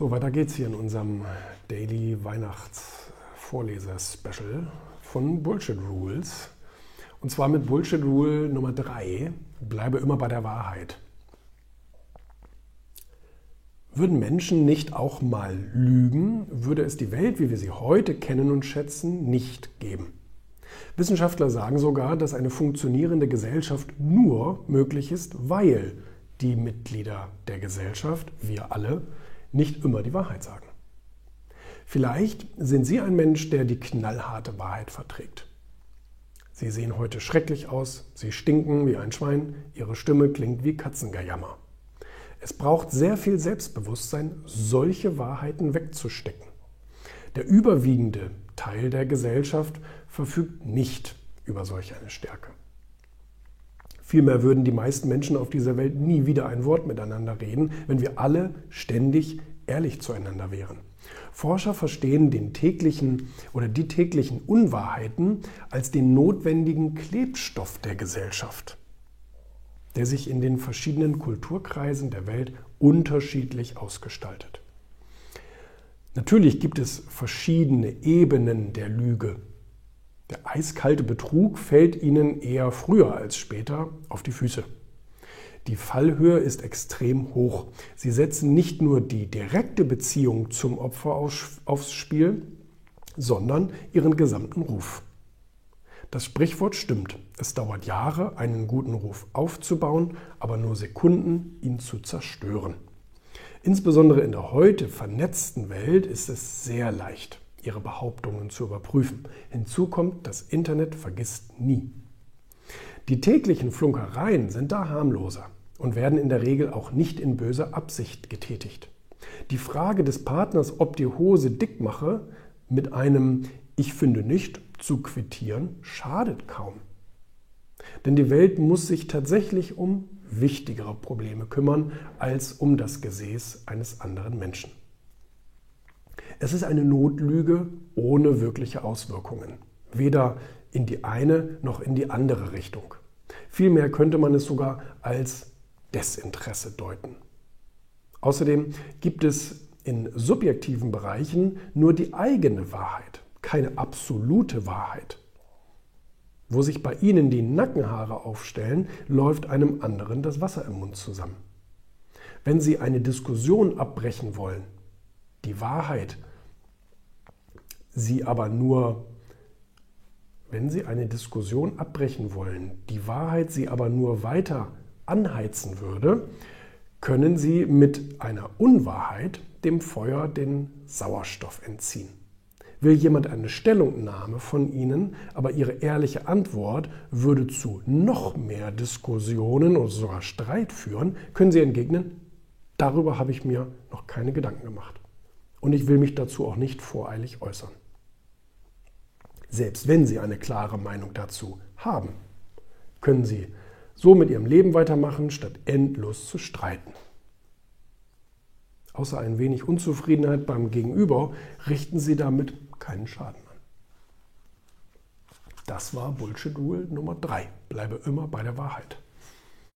So, weiter geht's hier in unserem Daily Weihnachts Vorleser Special von Bullshit Rules. Und zwar mit Bullshit Rule Nummer 3, bleibe immer bei der Wahrheit. Würden Menschen nicht auch mal lügen, würde es die Welt, wie wir sie heute kennen und schätzen, nicht geben. Wissenschaftler sagen sogar, dass eine funktionierende Gesellschaft nur möglich ist, weil die Mitglieder der Gesellschaft, wir alle, nicht immer die Wahrheit sagen. Vielleicht sind Sie ein Mensch, der die knallharte Wahrheit verträgt. Sie sehen heute schrecklich aus, Sie stinken wie ein Schwein, Ihre Stimme klingt wie Katzengejammer. Es braucht sehr viel Selbstbewusstsein, solche Wahrheiten wegzustecken. Der überwiegende Teil der Gesellschaft verfügt nicht über solch eine Stärke. Vielmehr würden die meisten Menschen auf dieser Welt nie wieder ein Wort miteinander reden, wenn wir alle ständig ehrlich zueinander wären. Forscher verstehen den täglichen oder die täglichen Unwahrheiten als den notwendigen Klebstoff der Gesellschaft, der sich in den verschiedenen Kulturkreisen der Welt unterschiedlich ausgestaltet. Natürlich gibt es verschiedene Ebenen der Lüge der eiskalte Betrug fällt ihnen eher früher als später auf die Füße. Die Fallhöhe ist extrem hoch. Sie setzen nicht nur die direkte Beziehung zum Opfer aufs Spiel, sondern ihren gesamten Ruf. Das Sprichwort stimmt. Es dauert Jahre, einen guten Ruf aufzubauen, aber nur Sekunden, ihn zu zerstören. Insbesondere in der heute vernetzten Welt ist es sehr leicht ihre Behauptungen zu überprüfen. Hinzu kommt, das Internet vergisst nie. Die täglichen Flunkereien sind da harmloser und werden in der Regel auch nicht in böser Absicht getätigt. Die Frage des Partners, ob die Hose dick mache, mit einem Ich finde nicht zu quittieren, schadet kaum. Denn die Welt muss sich tatsächlich um wichtigere Probleme kümmern als um das Gesäß eines anderen Menschen. Es ist eine Notlüge ohne wirkliche Auswirkungen. Weder in die eine noch in die andere Richtung. Vielmehr könnte man es sogar als Desinteresse deuten. Außerdem gibt es in subjektiven Bereichen nur die eigene Wahrheit, keine absolute Wahrheit. Wo sich bei Ihnen die Nackenhaare aufstellen, läuft einem anderen das Wasser im Mund zusammen. Wenn Sie eine Diskussion abbrechen wollen, die Wahrheit Sie aber nur, wenn Sie eine Diskussion abbrechen wollen, die Wahrheit Sie aber nur weiter anheizen würde, können Sie mit einer Unwahrheit dem Feuer den Sauerstoff entziehen. Will jemand eine Stellungnahme von Ihnen, aber Ihre ehrliche Antwort würde zu noch mehr Diskussionen oder sogar Streit führen, können Sie entgegnen, darüber habe ich mir noch keine Gedanken gemacht. Und ich will mich dazu auch nicht voreilig äußern selbst wenn Sie eine klare Meinung dazu haben, können Sie so mit Ihrem Leben weitermachen, statt endlos zu streiten. Außer ein wenig Unzufriedenheit beim Gegenüber richten Sie damit keinen Schaden an. Das war Bullshit Rule Nummer 3. Bleibe immer bei der Wahrheit.